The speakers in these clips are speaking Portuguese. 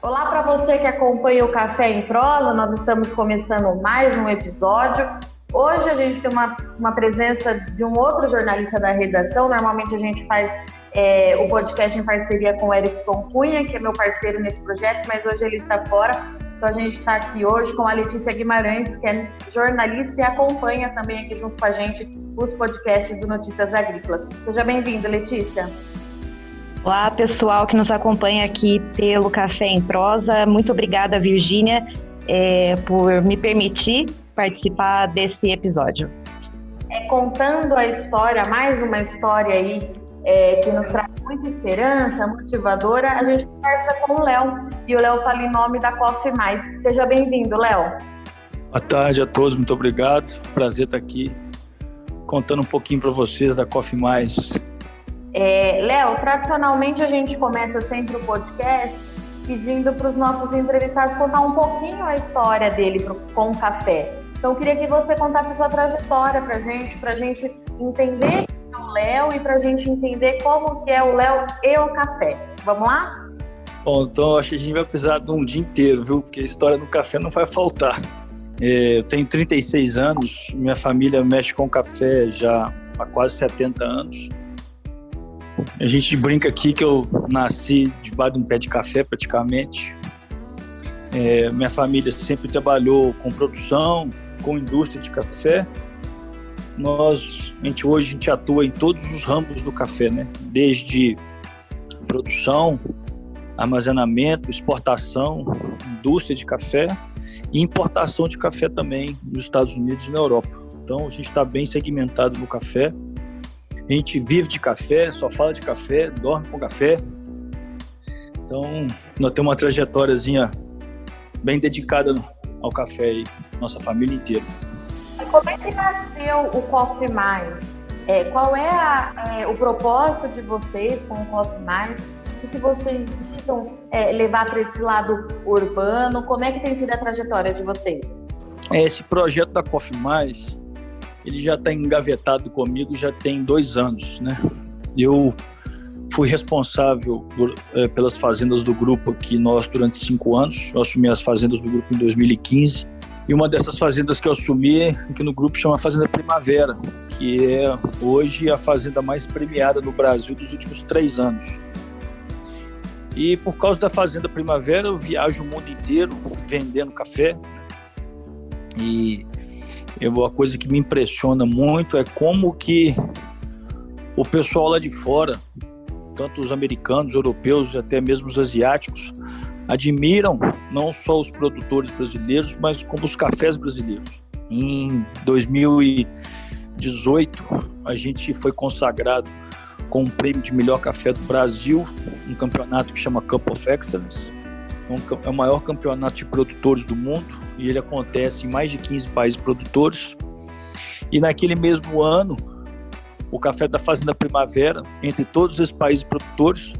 Olá para você que acompanha o Café em Prosa, nós estamos começando mais um episódio. Hoje a gente tem uma, uma presença de um outro jornalista da redação. Normalmente a gente faz é, o podcast em parceria com o Erickson Cunha, que é meu parceiro nesse projeto, mas hoje ele está fora. Então a gente está aqui hoje com a Letícia Guimarães, que é jornalista e acompanha também aqui junto com a gente os podcasts do Notícias Agrícolas. Seja bem-vinda, Letícia. Olá, pessoal que nos acompanha aqui pelo Café em Prosa. Muito obrigada, Virgínia, é, por me permitir participar desse episódio. É, contando a história, mais uma história aí é, que nos traz muita esperança, motivadora, a gente conversa com o Léo. E o Léo fala em nome da Coffee Mais. Seja bem-vindo, Léo. Boa tarde a todos, muito obrigado. Prazer estar aqui contando um pouquinho para vocês da Coffee Mais. É, Léo, tradicionalmente a gente começa sempre o podcast pedindo para os nossos entrevistados contar um pouquinho a história dele pro, com o café. Então, eu queria que você contasse a sua trajetória para gente, para gente entender quem é o Léo e para a gente entender como que é o Léo e o café. Vamos lá? Bom, então acho que a gente vai precisar de um dia inteiro, viu? Porque a história do café não vai faltar. É, eu tenho 36 anos, minha família mexe com café já há quase 70 anos. A gente brinca aqui que eu nasci debaixo de um pé de café, praticamente. É, minha família sempre trabalhou com produção, com indústria de café. Nós, a gente, hoje, a gente atua em todos os ramos do café, né? Desde produção, armazenamento, exportação, indústria de café e importação de café também nos Estados Unidos e na Europa. Então, a gente está bem segmentado no café. A gente vive de café, só fala de café, dorme com café. Então, nós temos uma trajetóriazinha bem dedicada ao café aí, nossa família inteira. Como é que nasceu o Coffee Mais? É, qual é, a, é, o propósito de vocês com o Coffee Mais? O que vocês visam é, levar para esse lado urbano? Como é que tem sido a trajetória de vocês? É, esse projeto da Coffee Mais ele já está engavetado comigo já tem dois anos, né? Eu fui responsável por, é, pelas fazendas do grupo aqui nós durante cinco anos. Eu assumi as fazendas do grupo em 2015 e uma dessas fazendas que eu assumi aqui no grupo chama Fazenda Primavera, que é hoje a fazenda mais premiada no Brasil dos últimos três anos. E por causa da Fazenda Primavera, eu viajo o mundo inteiro vendendo café. E eu, a coisa que me impressiona muito é como que o pessoal lá de fora, tanto os americanos, europeus e até mesmo os asiáticos, admiram não só os produtores brasileiros, mas como os cafés brasileiros. Em 2018, a gente foi consagrado com o prêmio de melhor café do Brasil, um campeonato que chama Cup of Excellence. É, é o maior campeonato de produtores do mundo e ele acontece em mais de 15 países produtores. E naquele mesmo ano, o café da Fazenda Primavera, entre todos os países produtores,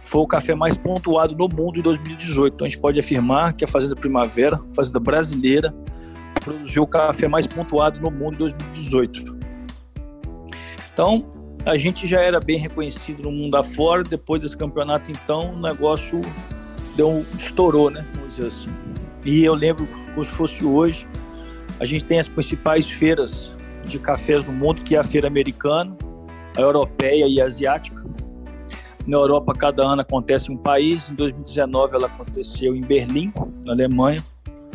foi o café mais pontuado no mundo em 2018. Então a gente pode afirmar que a Fazenda Primavera, fazenda brasileira, produziu o café mais pontuado no mundo em 2018. Então, a gente já era bem reconhecido no mundo afora, depois desse campeonato, então, o negócio deu um, estourou, né? Vamos dizer assim. E eu lembro como se fosse hoje, a gente tem as principais feiras de cafés no mundo, que é a feira americana, a europeia e a asiática. Na Europa, cada ano acontece um país. Em 2019, ela aconteceu em Berlim, na Alemanha.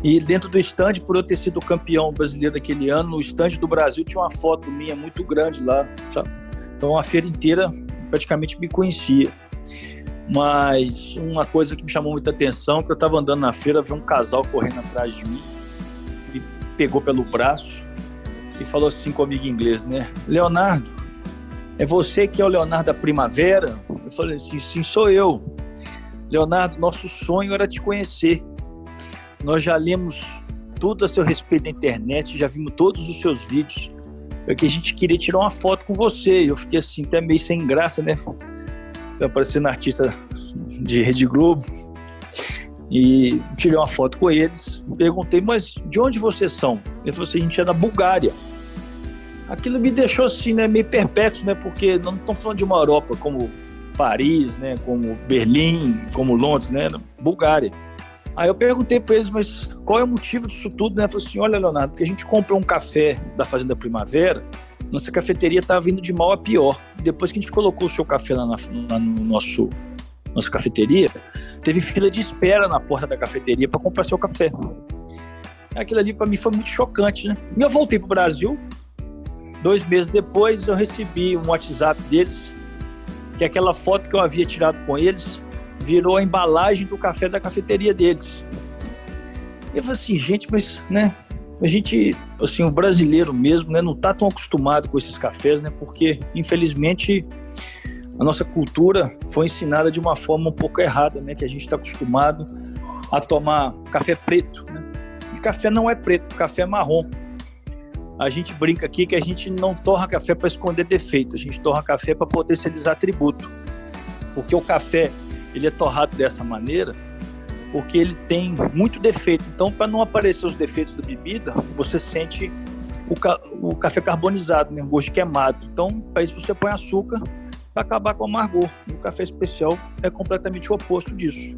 E dentro do estande, por eu ter sido campeão brasileiro daquele ano, no estande do Brasil tinha uma foto minha muito grande lá, sabe? Então a feira inteira praticamente me conhecia. Mas uma coisa que me chamou muita atenção, que eu estava andando na feira, vi um casal correndo atrás de mim, me pegou pelo braço e falou assim comigo em inglês, né? Leonardo, é você que é o Leonardo da Primavera? Eu falei assim, sim, sou eu. Leonardo, nosso sonho era te conhecer. Nós já lemos tudo a seu respeito na internet, já vimos todos os seus vídeos. É que a gente queria tirar uma foto com você. Eu fiquei assim, até meio sem graça, né? Aparecendo artista de Rede Globo e tirei uma foto com eles. Perguntei, mas de onde vocês são? Ele falou assim: a gente é da Bulgária. Aquilo me deixou assim, né, meio perplexo, né, porque não estão falando de uma Europa como Paris, né, como Berlim, como Londres, né, Bulgária. Aí eu perguntei para eles, mas qual é o motivo disso tudo? Né? Falei assim, olha, Leonardo, porque a gente comprou um café da Fazenda Primavera, nossa cafeteria estava vindo de mal a pior. Depois que a gente colocou o seu café lá, na, lá no nosso nossa cafeteria, teve fila de espera na porta da cafeteria para comprar seu café. Aquilo ali para mim foi muito chocante, né? E eu voltei para o Brasil. Dois meses depois eu recebi um WhatsApp deles, que é aquela foto que eu havia tirado com eles virou a embalagem do café da cafeteria deles. E eu falei assim, gente, mas, né, a gente, assim, o brasileiro mesmo, né, não tá tão acostumado com esses cafés, né, porque, infelizmente, a nossa cultura foi ensinada de uma forma um pouco errada, né, que a gente está acostumado a tomar café preto, né, e café não é preto, café é marrom. A gente brinca aqui que a gente não torra café para esconder defeito, a gente torra café para potencializar atributo. Porque o café ele é torrado dessa maneira porque ele tem muito defeito. Então, para não aparecer os defeitos da bebida, você sente o, ca o café carbonizado, né? o gosto queimado. Então, para isso você põe açúcar para acabar com o amargor. o café especial é completamente o oposto disso.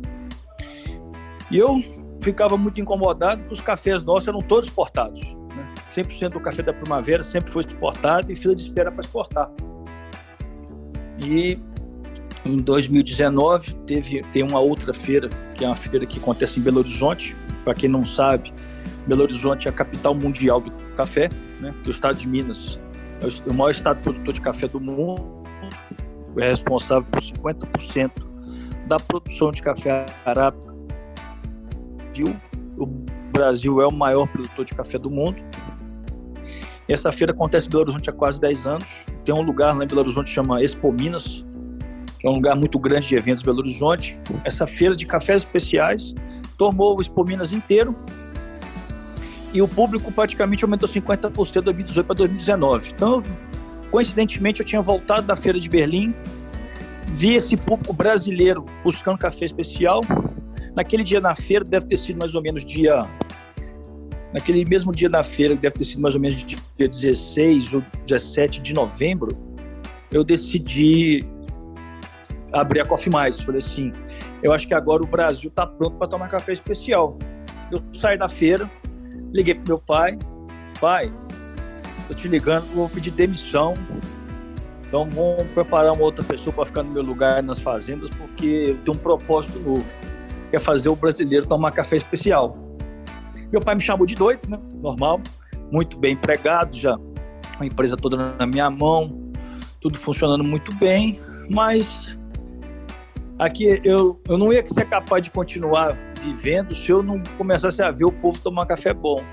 E eu ficava muito incomodado que os cafés nossos eram todos exportados. Né? 100% do café da primavera sempre foi exportado e fila de espera para exportar. E em 2019 teve tem uma outra feira, que é uma feira que acontece em Belo Horizonte. Para quem não sabe, Belo Horizonte é a capital mundial do café, né? Do estado de Minas é o maior estado produtor de café do mundo, é responsável por 50% da produção de café arábica. O Brasil é o maior produtor de café do mundo. Essa feira acontece em Belo Horizonte há quase 10 anos. Tem um lugar lá em Belo Horizonte que chama Expo Minas, que é um lugar muito grande de eventos Belo Horizonte. Essa feira de cafés especiais tomou o Expo Minas inteiro e o público praticamente aumentou 50% de 2018 para 2019. Então, coincidentemente, eu tinha voltado da feira de Berlim, vi esse público brasileiro buscando café especial. Naquele dia na feira, deve ter sido mais ou menos dia. Naquele mesmo dia na feira, deve ter sido mais ou menos dia 16 ou 17 de novembro, eu decidi abrir a Coffee Mais. Falei assim, eu acho que agora o Brasil está pronto para tomar café especial. Eu saí da feira, liguei pro meu pai, pai, tô te ligando, vou pedir demissão. Então vamos preparar uma outra pessoa para ficar no meu lugar nas fazendas, porque eu tenho um propósito novo, que é fazer o brasileiro tomar café especial. Meu pai me chamou de doido, né? Normal, muito bem empregado, já a empresa toda na minha mão, tudo funcionando muito bem, mas aqui eu, eu não ia ser capaz de continuar vivendo se eu não começasse a ver o povo tomar café bom.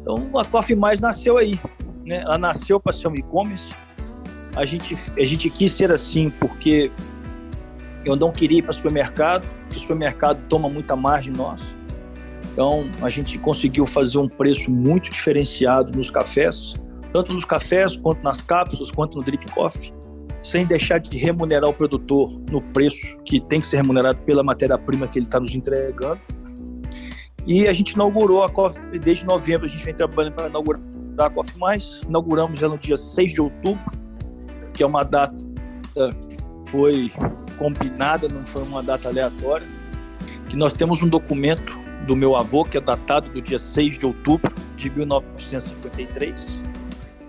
Então a Coffee Mais nasceu aí, né? Ela nasceu para ser um e-commerce. A gente, a gente quis ser assim porque eu não queria ir para supermercado, porque o supermercado toma muita margem nossa. Então a gente conseguiu fazer um preço muito diferenciado nos cafés, tanto nos cafés quanto nas cápsulas, quanto no drip coffee sem deixar de remunerar o produtor no preço que tem que ser remunerado pela matéria-prima que ele está nos entregando. E a gente inaugurou a Coffee, desde novembro a gente vem trabalhando para inaugurar a Mais. Inauguramos ela no dia 6 de outubro, que é uma data que foi combinada, não foi uma data aleatória. Que nós temos um documento do meu avô, que é datado do dia 6 de outubro de 1953.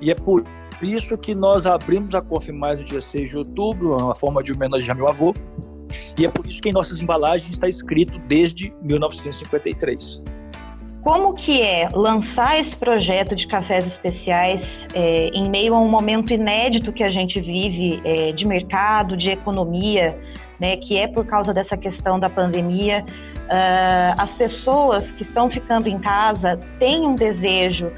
E é por por isso que nós abrimos a Confimais no dia 6 de outubro, uma forma de homenagear meu avô. E é por isso que em nossas embalagens está escrito desde 1953. Como que é lançar esse projeto de cafés especiais é, em meio a um momento inédito que a gente vive é, de mercado, de economia, né, que é por causa dessa questão da pandemia? Uh, as pessoas que estão ficando em casa têm um desejo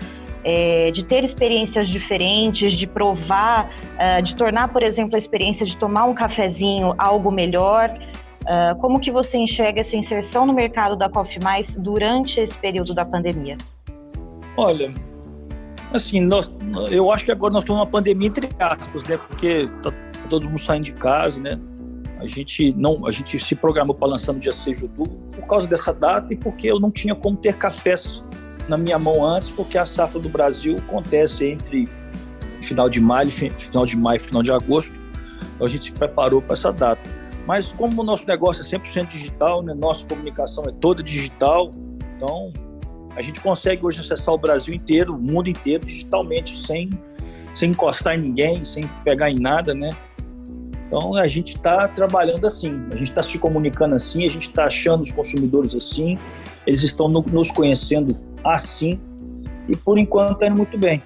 é, de ter experiências diferentes, de provar, uh, de tornar, por exemplo, a experiência de tomar um cafezinho algo melhor. Uh, como que você enxerga essa inserção no mercado da Coffee Mais durante esse período da pandemia? Olha, assim, nós, eu acho que agora nós estamos numa pandemia entre aspas, né? Porque tá todo mundo saindo de casa, né? A gente não, a gente se programou para lançar no dia 6 de outubro por causa dessa data e porque eu não tinha como ter cafés na minha mão antes, porque a safra do Brasil acontece entre final de maio, final de maio, final de agosto. Então a gente se preparou para essa data. Mas como o nosso negócio é 100% digital, né, nossa comunicação é toda digital, então a gente consegue hoje acessar o Brasil inteiro, o mundo inteiro, digitalmente, sem, sem encostar em ninguém, sem pegar em nada, né? Então a gente está trabalhando assim, a gente está se comunicando assim, a gente está achando os consumidores assim, eles estão no, nos conhecendo assim, e por enquanto está indo muito bem.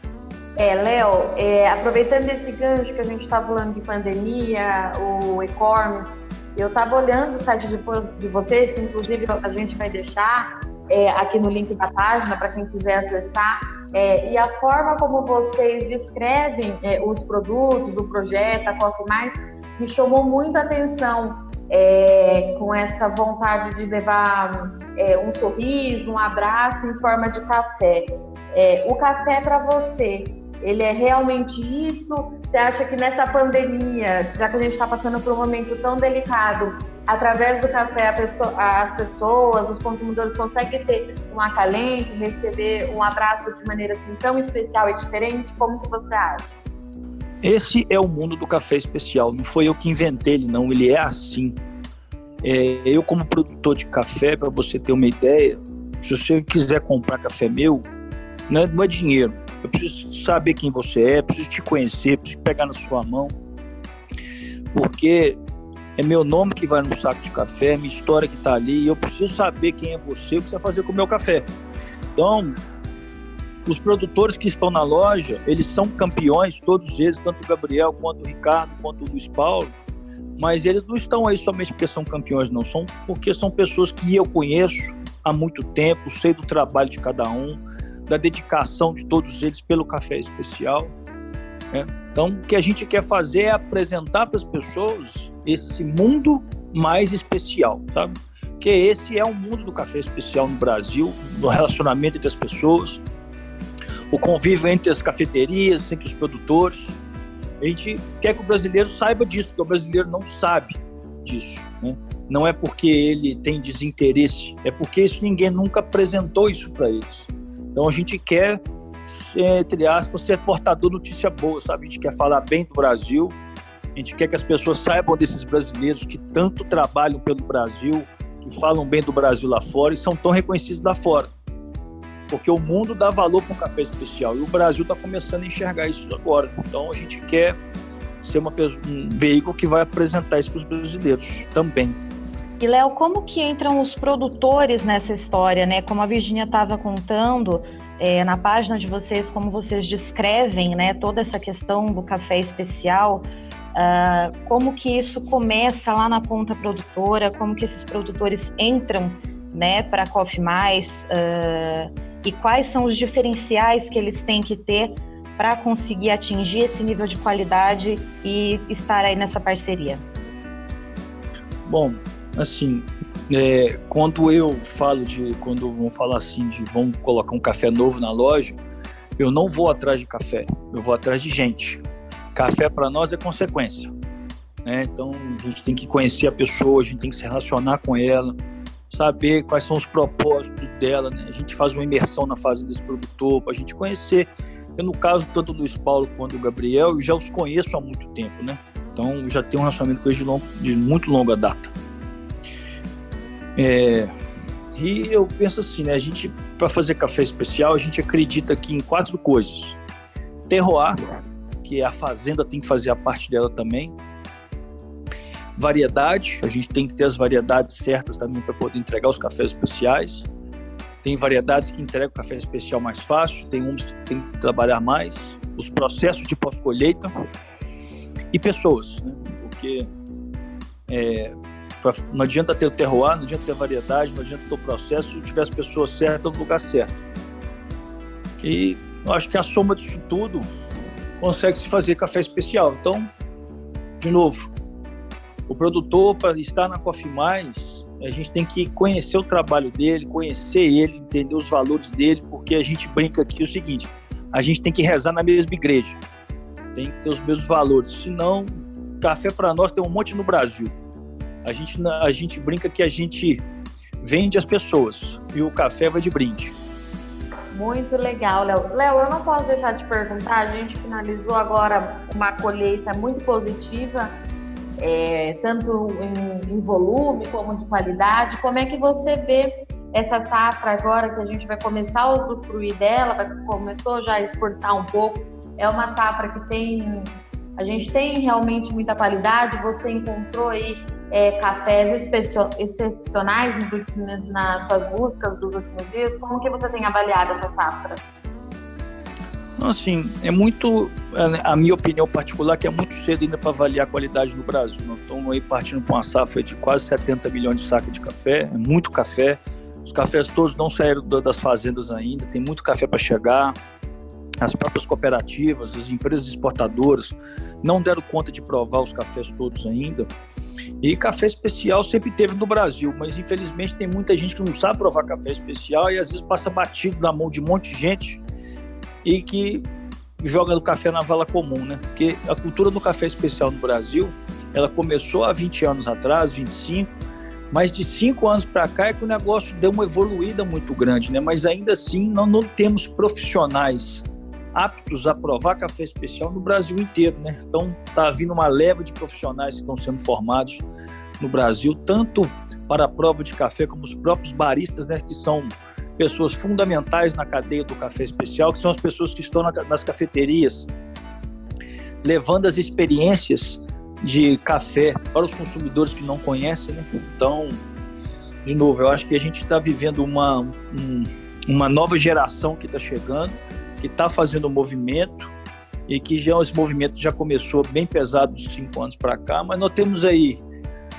É, Léo, é, aproveitando esse gancho que a gente está falando de pandemia, o e-commerce, eu estava olhando o site de, de, vocês, que inclusive a gente vai deixar é, aqui no link da página para quem quiser acessar. É, e a forma como vocês descrevem é, os produtos, o projeto, a Coffee Mais, me chamou muita atenção é, com essa vontade de levar é, um sorriso, um abraço em forma de café. É, o café para você, ele é realmente isso? Você acha que nessa pandemia, já que a gente está passando por um momento tão delicado, através do café pessoa, as pessoas, os consumidores conseguem ter um acalento, receber um abraço de maneira assim tão especial e diferente? Como que você acha? Esse é o mundo do café especial. Não foi eu que inventei ele, não. Ele é assim. É, eu, como produtor de café, para você ter uma ideia, se você quiser comprar café meu, não é, não é dinheiro. Eu preciso saber quem você é, preciso te conhecer, preciso pegar na sua mão. Porque é meu nome que vai no saco de café, minha história que está ali, e eu preciso saber quem é você, o que você vai fazer com o meu café. Então, os produtores que estão na loja, eles são campeões, todos eles, tanto o Gabriel quanto o Ricardo, quanto o Luiz Paulo, mas eles não estão aí somente porque são campeões, não, são porque são pessoas que eu conheço há muito tempo, sei do trabalho de cada um, da dedicação de todos eles pelo café especial. Né? Então, o que a gente quer fazer é apresentar para as pessoas esse mundo mais especial, sabe? Que esse é o mundo do café especial no Brasil, no relacionamento entre as pessoas, o convívio entre as cafeterias, entre os produtores. A gente quer que o brasileiro saiba disso, porque o brasileiro não sabe disso. Né? Não é porque ele tem desinteresse, é porque isso ninguém nunca apresentou isso para eles. Então a gente quer, entre aspas, ser portador de notícia boa, sabe? A gente quer falar bem do Brasil, a gente quer que as pessoas saibam desses brasileiros que tanto trabalham pelo Brasil, que falam bem do Brasil lá fora e são tão reconhecidos lá fora. Porque o mundo dá valor para um café especial e o Brasil está começando a enxergar isso agora. Então a gente quer ser uma, um veículo que vai apresentar isso para os brasileiros também. E Léo, como que entram os produtores nessa história, né? Como a Virginia estava contando é, na página de vocês, como vocês descrevem, né? Toda essa questão do café especial, uh, como que isso começa lá na ponta produtora, como que esses produtores entram, né? Para Coffee Mais uh, e quais são os diferenciais que eles têm que ter para conseguir atingir esse nível de qualidade e estar aí nessa parceria. Bom, assim, é, quando eu falo de, quando vão falar assim de vamos colocar um café novo na loja, eu não vou atrás de café, eu vou atrás de gente. Café para nós é consequência. Né? Então a gente tem que conhecer a pessoa, a gente tem que se relacionar com ela, saber quais são os propósitos dela. Né? A gente faz uma imersão na fase desse produtor para a gente conhecer. Eu, no caso, tanto do Luiz Paulo quanto do Gabriel, eu já os conheço há muito tempo, né? Então já tenho um relacionamento com eles de, long, de muito longa data. É, e eu penso assim, né? A gente, para fazer café especial, a gente acredita aqui em quatro coisas: terroir, que a fazenda tem que fazer a parte dela também. Variedade, a gente tem que ter as variedades certas também para poder entregar os cafés especiais. Tem variedades que entregam café especial mais fácil, tem uns que tem que trabalhar mais. Os processos de pós-colheita e pessoas, né? Porque é, não adianta ter o terroir, não adianta ter variedade, não adianta ter o processo se tiver as pessoas certas no lugar certo. E eu acho que a soma disso tudo consegue se fazer café especial. Então, de novo, o produtor, para estar na Coffee Mais, a gente tem que conhecer o trabalho dele, conhecer ele, entender os valores dele, porque a gente brinca aqui o seguinte: a gente tem que rezar na mesma igreja, tem que ter os mesmos valores. Senão, café para nós tem um monte no Brasil. A gente, a gente brinca que a gente vende as pessoas e o café vai de brinde. Muito legal, Léo. Léo, eu não posso deixar de perguntar, a gente finalizou agora uma colheita muito positiva, é, tanto em, em, volume como de qualidade. Como é que você vê essa safra agora que a gente vai começar a usufruir dela, começou já a exportar um pouco? É uma safra que tem, a gente tem realmente muita qualidade. Você encontrou aí é, cafés excepcionais nas suas buscas dos últimos dias? Como que você tem avaliado essa safra? Assim, é muito, é, a minha opinião particular, que é muito cedo ainda para avaliar a qualidade no Brasil. Nós estamos aí partindo para uma safra de quase 70 milhões de sacas de café, é muito café. Os cafés todos não saíram das fazendas ainda, tem muito café para chegar as próprias cooperativas, as empresas exportadoras não deram conta de provar os cafés todos ainda. E café especial sempre teve no Brasil, mas infelizmente tem muita gente que não sabe provar café especial e às vezes passa batido na mão de um monte de gente e que joga o café na vala comum, né? Porque a cultura do café especial no Brasil, ela começou há 20 anos atrás, 25, mas de cinco anos para cá é que o negócio deu uma evoluída muito grande, né? Mas ainda assim não, não temos profissionais aptos a provar café especial no Brasil inteiro, né? Então está vindo uma leva de profissionais que estão sendo formados no Brasil, tanto para a prova de café como os próprios baristas, né, que são pessoas fundamentais na cadeia do café especial, que são as pessoas que estão nas cafeterias, levando as experiências de café para os consumidores que não conhecem. Né? Então, de novo, eu acho que a gente está vivendo uma, um, uma nova geração que está chegando que está fazendo um movimento e que já esse movimento já começou bem pesado cinco anos para cá, mas nós temos aí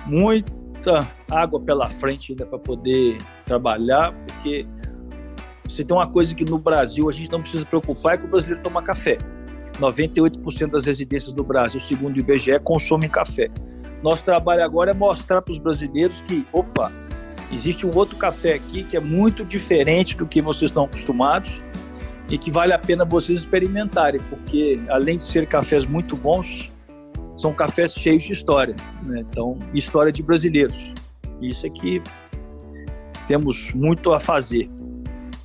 muita água pela frente ainda para poder trabalhar, porque se tem uma coisa que no Brasil a gente não precisa preocupar é que o brasileiro toma café. 98% das residências do Brasil, segundo o IBGE, consomem café. Nosso trabalho agora é mostrar para os brasileiros que, opa, existe um outro café aqui que é muito diferente do que vocês estão acostumados e que vale a pena vocês experimentarem, porque além de ser cafés muito bons, são cafés cheios de história, né? então história de brasileiros. Isso é que temos muito a fazer.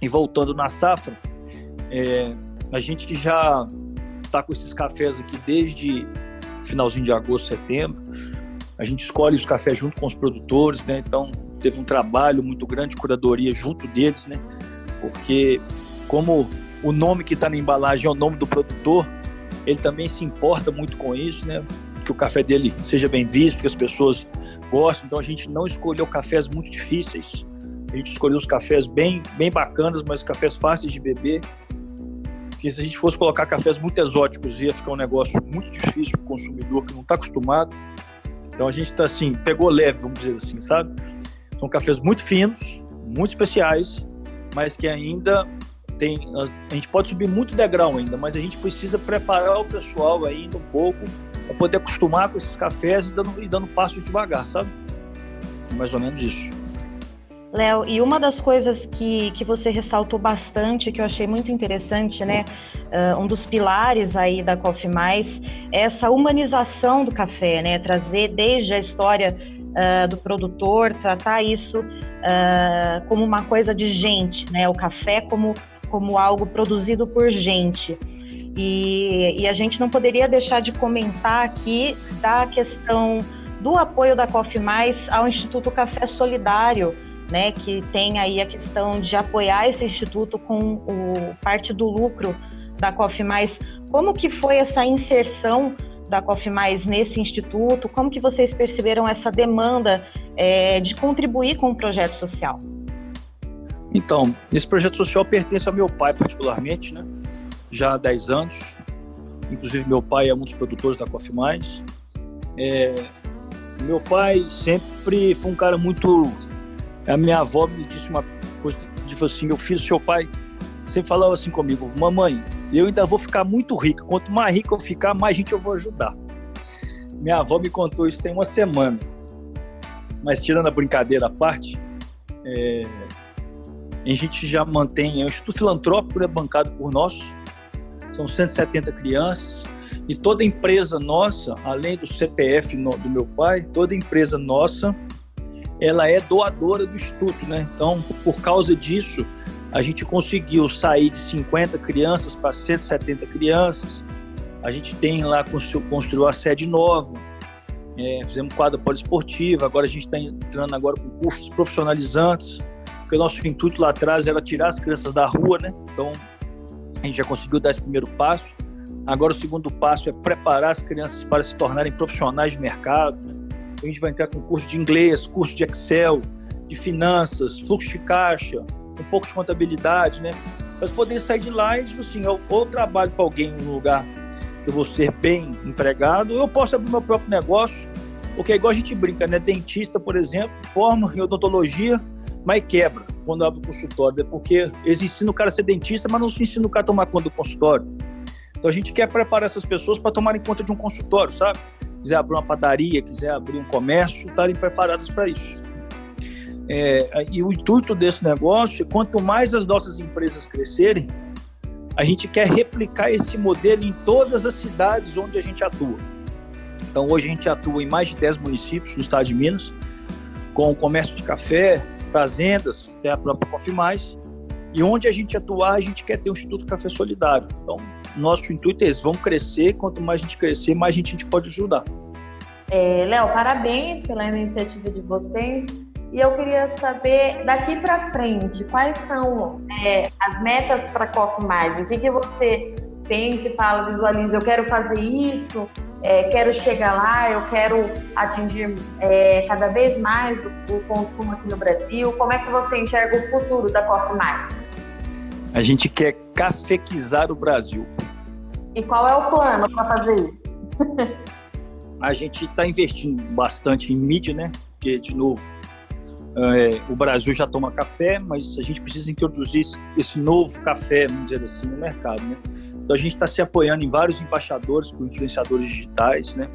E voltando na safra, é, a gente já está com esses cafés aqui desde finalzinho de agosto, setembro. A gente escolhe os cafés junto com os produtores, né? Então teve um trabalho muito grande de curadoria junto deles, né? Porque como o nome que está na embalagem é o nome do produtor, ele também se importa muito com isso, né? Que o café dele seja bem visto, que as pessoas gostem. Então a gente não escolheu cafés muito difíceis. A gente escolheu os cafés bem, bem bacanas, mas cafés fáceis de beber. Porque se a gente fosse colocar cafés muito exóticos, ia ficar um negócio muito difícil para o consumidor que não está acostumado. Então a gente está assim, pegou leve, vamos dizer assim, sabe? São cafés muito finos, muito especiais, mas que ainda tem, a gente pode subir muito degrau ainda, mas a gente precisa preparar o pessoal ainda um pouco para poder acostumar com esses cafés e dando, e dando passos devagar, sabe? Mais ou menos isso. Léo, e uma das coisas que, que você ressaltou bastante, que eu achei muito interessante, né? Uh, um dos pilares aí da Coffee Mais é essa humanização do café, né? Trazer desde a história uh, do produtor, tratar isso uh, como uma coisa de gente, né? O café como como algo produzido por gente. E, e, a gente não poderia deixar de comentar aqui da questão do apoio da Coffee Mais ao Instituto Café Solidário, né, que tem aí a questão de apoiar esse instituto com o, parte do lucro da Mais. Como que foi essa inserção da Mais nesse instituto? Como que vocês perceberam essa demanda é, de contribuir com o projeto social? Então, esse projeto social pertence ao meu pai particularmente, né? Já há 10 anos. Inclusive, meu pai é um dos produtores da Coffee. É, meu pai sempre foi um cara muito... A minha avó me disse uma coisa, disse assim, meu filho, seu pai sempre falava assim comigo, mamãe, eu ainda vou ficar muito rico. Quanto mais rico eu ficar, mais gente eu vou ajudar. Minha avó me contou isso tem uma semana. Mas tirando a brincadeira à parte, é, a gente já mantém, é um Instituto Filantrópico é bancado por nós, são 170 crianças, e toda empresa nossa, além do CPF no, do meu pai, toda empresa nossa, ela é doadora do Instituto, né? Então, por causa disso, A gente conseguiu sair de 50 crianças para 170 crianças. A gente tem lá construiu a sede nova. É, fizemos quadra poliesportiva. Agora a gente está entrando agora com cursos profissionalizantes. Porque o nosso intuito lá atrás era tirar as crianças da rua, né? Então a gente já conseguiu dar esse primeiro passo. Agora o segundo passo é preparar as crianças para se tornarem profissionais de mercado. Né? A gente vai entrar com curso de inglês, curso de Excel, de finanças, fluxo de caixa, um pouco de contabilidade, né? Mas poder sair de lá e, tipo assim, eu, ou trabalho para alguém em um lugar que eu vou ser bem empregado, ou eu posso abrir meu próprio negócio, porque é igual a gente brinca, né? Dentista, por exemplo, forma em odontologia, mas quebra quando abre o consultório, né? porque eles ensinam o cara a ser dentista, mas não se ensina o cara a tomar conta do consultório. Então a gente quer preparar essas pessoas para tomarem conta de um consultório, sabe? Quiser abrir uma padaria, quiser abrir um comércio, estarem preparadas para isso. É, e o intuito desse negócio, quanto mais as nossas empresas crescerem, a gente quer replicar esse modelo em todas as cidades onde a gente atua. Então, hoje a gente atua em mais de 10 municípios do estado de Minas, com comércio de café, fazendas, que é a própria Coffee Mais, e onde a gente atuar, a gente quer ter um Instituto Café Solidário. Então, nosso intuito é esse, vamos crescer, quanto mais a gente crescer, mais a gente, a gente pode ajudar. É, Léo, parabéns pela iniciativa de vocês. E eu queria saber, daqui para frente, quais são é, as metas para a Coffee Mais? O que, que você pensa e fala, visualiza, eu quero fazer isso, é, quero chegar lá, eu quero atingir é, cada vez mais o, o, consumo aqui no Brasil. Como é que você enxerga o futuro da Coffee Mais? A gente quer cafequizar o Brasil. E qual é o plano para fazer isso? a gente está investindo bastante em mídia, né? Porque, de novo, é, o Brasil já toma café, mas a gente precisa introduzir esse novo café, vamos dizer assim, no mercado, né? Então a gente está se apoiando em vários embaixadores, com influenciadores digitais, né?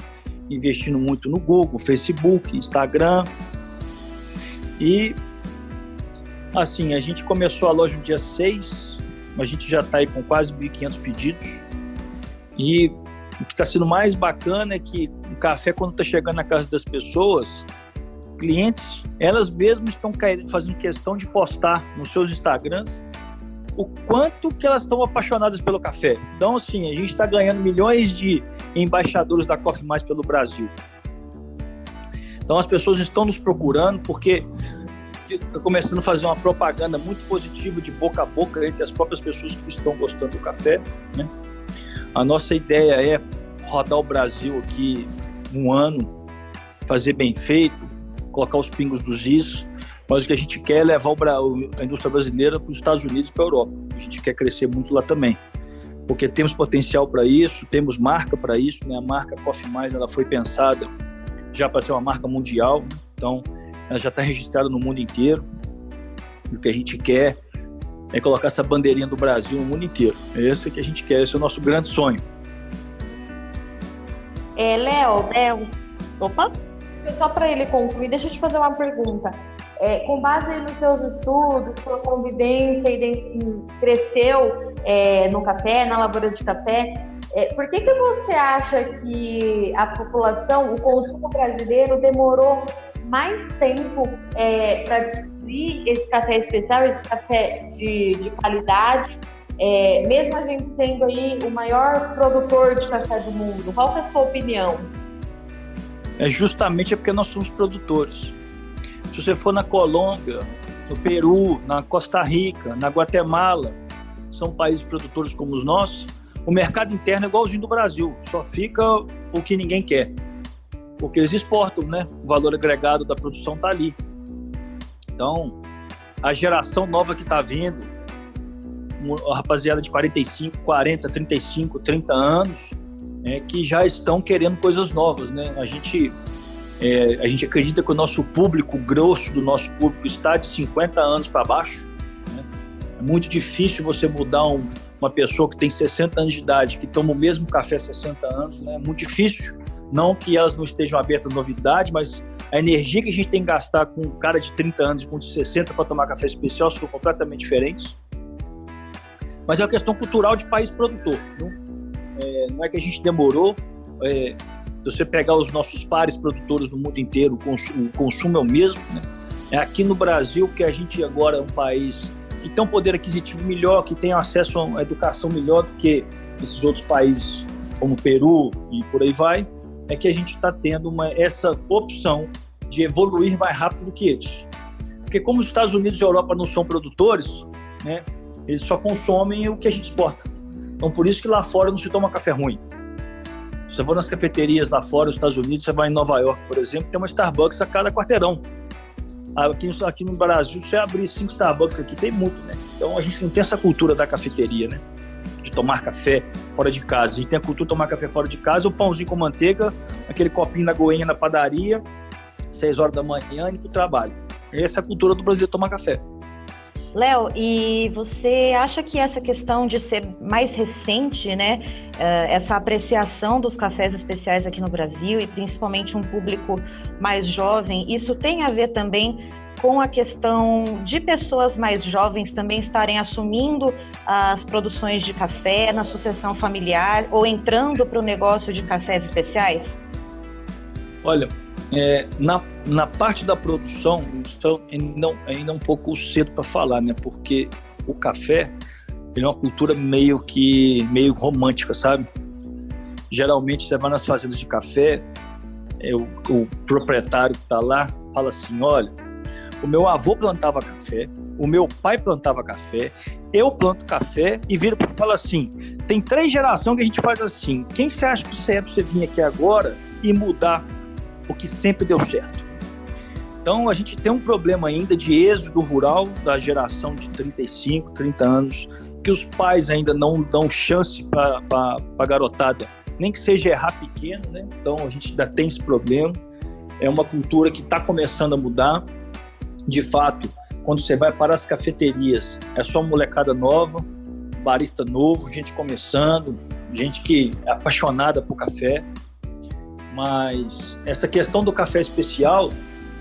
Investindo muito no Google, Facebook, Instagram. E assim, a gente começou a loja no dia 6, a gente já está aí com quase 1.500 pedidos. E o que está sendo mais bacana é que o café, quando está chegando na casa das pessoas, clientes, elas mesmas estão fazendo questão de postar nos seus Instagrams o quanto que elas estão apaixonadas pelo café. Então, assim, a gente está ganhando milhões de embaixadores da Coffee Mais pelo Brasil. Então, as pessoas estão nos procurando porque está começando a fazer uma propaganda muito positiva de boca a boca entre as próprias pessoas que estão gostando do café. Né? A nossa ideia é rodar o Brasil aqui um ano, fazer bem feito, colocar os pingos dos is, mas o que a gente quer é levar a indústria brasileira para os Estados Unidos e para a Europa. A gente quer crescer muito lá também, porque temos potencial para isso, temos marca para isso. Né? A marca Coffee Mais ela foi pensada já para ser uma marca mundial, então ela já está registrada no mundo inteiro. E o que a gente quer é colocar essa bandeirinha do Brasil no mundo inteiro. Esse é que a gente quer, esse é o nosso grande sonho. É, Léo, Léo, opa, só para ele concluir, deixa eu te fazer uma pergunta. É, com base nos seus estudos, sua convivência, cresceu é, no café, na lavoura de café, é, por que, que você acha que a população, o consumo brasileiro demorou mais tempo é, para descobrir esse café especial, esse café de, de qualidade, é, mesmo a gente sendo aí o maior produtor de café do mundo? Qual é a sua opinião? é justamente porque nós somos produtores. Se você for na Colômbia, no Peru, na Costa Rica, na Guatemala, são países produtores como os nossos, o mercado interno é igualzinho do Brasil, só fica o que ninguém quer. Porque eles exportam, né? O valor agregado da produção está ali. Então, a geração nova que está vindo, a rapaziada de 45, 40, 35, 30 anos, é, que já estão querendo coisas novas, né? A gente é, a gente acredita que o nosso público, o grosso do nosso público, está de 50 anos para baixo. Né? É muito difícil você mudar um, uma pessoa que tem 60 anos de idade, que toma o mesmo café há 60 anos, né? É muito difícil. Não que elas não estejam abertas à novidade, mas a energia que a gente tem que gastar com um cara de 30 anos com de 60 para tomar café especial são completamente diferentes. Mas é uma questão cultural de país produtor. Viu? É, não é que a gente demorou. É, você pegar os nossos pares produtores no mundo inteiro, o consumo, o consumo é o mesmo. Né? É aqui no Brasil que a gente agora é um país que tem um poder aquisitivo melhor, que tem acesso a uma educação melhor do que esses outros países, como Peru e por aí vai, é que a gente está tendo uma, essa opção de evoluir mais rápido do que eles. Porque como os Estados Unidos e a Europa não são produtores, né, eles só consomem o que a gente exporta. Então por isso que lá fora não se toma café ruim. Você for nas cafeterias lá fora, nos Estados Unidos, você vai em Nova York, por exemplo, tem uma Starbucks a cada quarteirão. Aqui, aqui no Brasil, você abrir cinco Starbucks aqui, tem muito, né? Então a gente não tem essa cultura da cafeteria, né? De tomar café fora de casa. A gente tem a cultura de tomar café fora de casa, o pãozinho com manteiga, aquele copinho na goinha na padaria, seis horas da manhã e para o trabalho. Essa é a cultura do Brasil tomar café. Léo, e você acha que essa questão de ser mais recente, né, eh, essa apreciação dos cafés especiais aqui no Brasil e principalmente um público mais jovem, isso tem a ver também com a questão de pessoas mais jovens também estarem assumindo as produções de café na sucessão familiar ou entrando para o negócio de cafés especiais? Olha, é, na, na parte da produção, então, ainda, ainda é um pouco cedo para falar, né? Porque o café ele é uma cultura meio que meio romântica, sabe? Geralmente você vai nas fazendas de café, é, o, o proprietário que está lá fala assim, olha, o meu avô plantava café, o meu pai plantava café, eu planto café e vira para fala assim, tem três gerações que a gente faz assim, quem você acha que você é para você vir aqui agora e mudar o que sempre deu certo. Então a gente tem um problema ainda de êxodo rural da geração de 35, 30 anos, que os pais ainda não dão chance para a garotada, nem que seja errar pequeno, né? Então a gente ainda tem esse problema. É uma cultura que está começando a mudar. De fato, quando você vai para as cafeterias, é só molecada nova, barista novo, gente começando, gente que é apaixonada por café. Mas essa questão do café especial,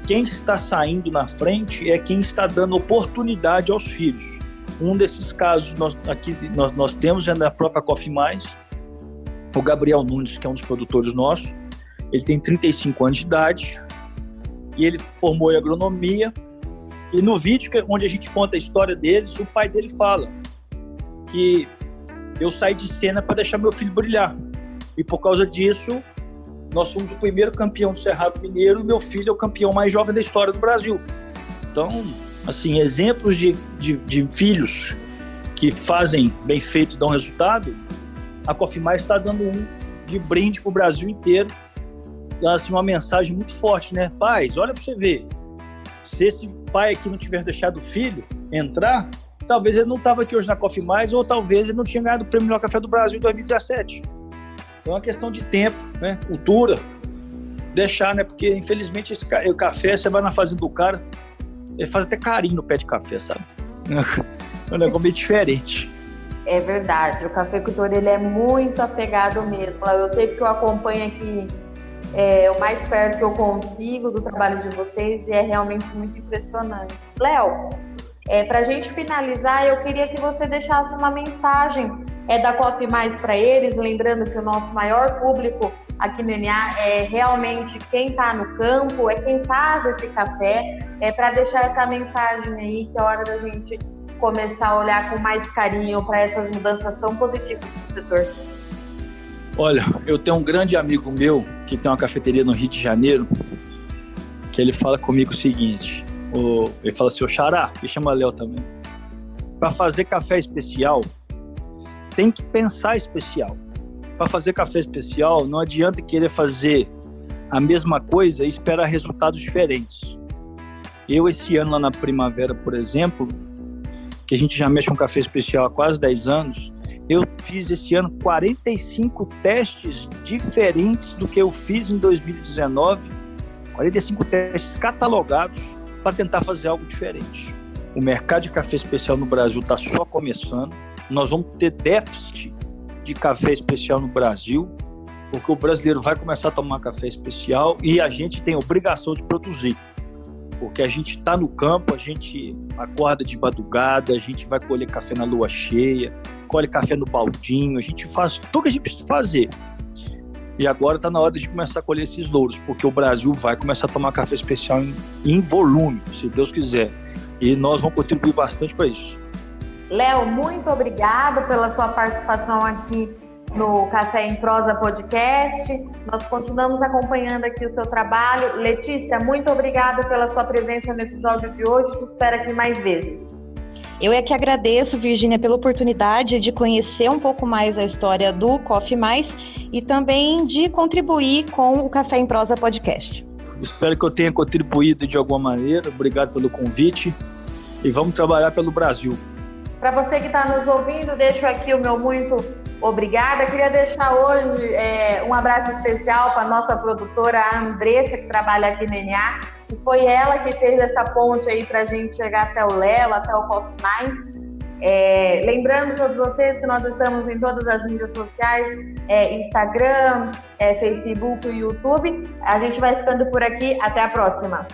quem está saindo na frente é quem está dando oportunidade aos filhos. Um desses casos nós, aqui nós, nós temos é da própria Coffee Mais, o Gabriel Nunes, que é um dos produtores nossos. Ele tem 35 anos de idade e ele formou em agronomia. E no vídeo onde a gente conta a história deles, o pai dele fala que eu saí de cena para deixar meu filho brilhar. E por causa disso, nós somos o primeiro campeão do Cerrado Mineiro e meu filho é o campeão mais jovem da história do Brasil. Então, assim, exemplos de, de, de filhos que fazem bem feito e dão resultado, a Coffee Mais está dando um de brinde para o Brasil inteiro. Assim, uma mensagem muito forte, né? Pais, olha para você ver. Se esse pai aqui não tivesse deixado o filho entrar, talvez ele não estava aqui hoje na Coffee Mais, ou talvez ele não tinha ganhado o prêmio Melhor Café do Brasil em 2017. Então é uma questão de tempo, né? Cultura. Deixar, né? Porque infelizmente esse o café, você vai na fazenda do cara, ele faz até carinho no pé de café, sabe? É um negócio meio diferente. É verdade, o cafeicultor ele é muito apegado mesmo. Eu sei que eu acompanho aqui é, o mais perto que eu consigo do trabalho de vocês e é realmente muito impressionante. Léo, é, para a gente finalizar, eu queria que você deixasse uma mensagem é, da Coffee Mais para eles, lembrando que o nosso maior público aqui no NA é realmente quem está no campo, é quem faz esse café, é para deixar essa mensagem aí que é hora da gente começar a olhar com mais carinho para essas mudanças tão positivas do setor. Olha, eu tenho um grande amigo meu que tem uma cafeteria no Rio de Janeiro, que ele fala comigo o seguinte: o, ele fala assim, o Xará, chama Léo também. Para fazer café especial, tem que pensar especial. Para fazer café especial, não adianta querer fazer a mesma coisa e esperar resultados diferentes. Eu, esse ano lá na primavera, por exemplo, que a gente já mexe com café especial há quase 10 anos, eu fiz esse ano 45 testes diferentes do que eu fiz em 2019, 45 testes catalogados para tentar fazer algo diferente. O mercado de café especial no Brasil está só começando. Nós vamos ter déficit de café especial no Brasil, porque o brasileiro vai começar a tomar café especial e a gente tem obrigação de produzir. Porque a gente está no campo, a gente acorda de madrugada, a gente vai colher café na lua cheia, colhe café no baldinho, a gente faz tudo que a gente precisa fazer e agora está na hora de começar a colher esses louros, porque o Brasil vai começar a tomar café especial em, em volume, se Deus quiser. E nós vamos contribuir bastante para isso. Léo, muito obrigado pela sua participação aqui no Café em Prosa Podcast. Nós continuamos acompanhando aqui o seu trabalho. Letícia, muito obrigada pela sua presença no episódio de hoje. Te espero aqui mais vezes. Eu é que agradeço, Virgínia, pela oportunidade de conhecer um pouco mais a história do Coffee Mais e também de contribuir com o Café em Prosa Podcast. Espero que eu tenha contribuído de alguma maneira. Obrigado pelo convite e vamos trabalhar pelo Brasil. Para você que está nos ouvindo, deixo aqui o meu muito obrigada. Queria deixar hoje é, um abraço especial para a nossa produtora a Andressa, que trabalha aqui no NA, e foi ela que fez essa ponte aí para a gente chegar até o Léo, até o Pop Mais. É, lembrando todos vocês que nós estamos em todas as mídias sociais, é, Instagram, é, Facebook e YouTube. A gente vai ficando por aqui. Até a próxima.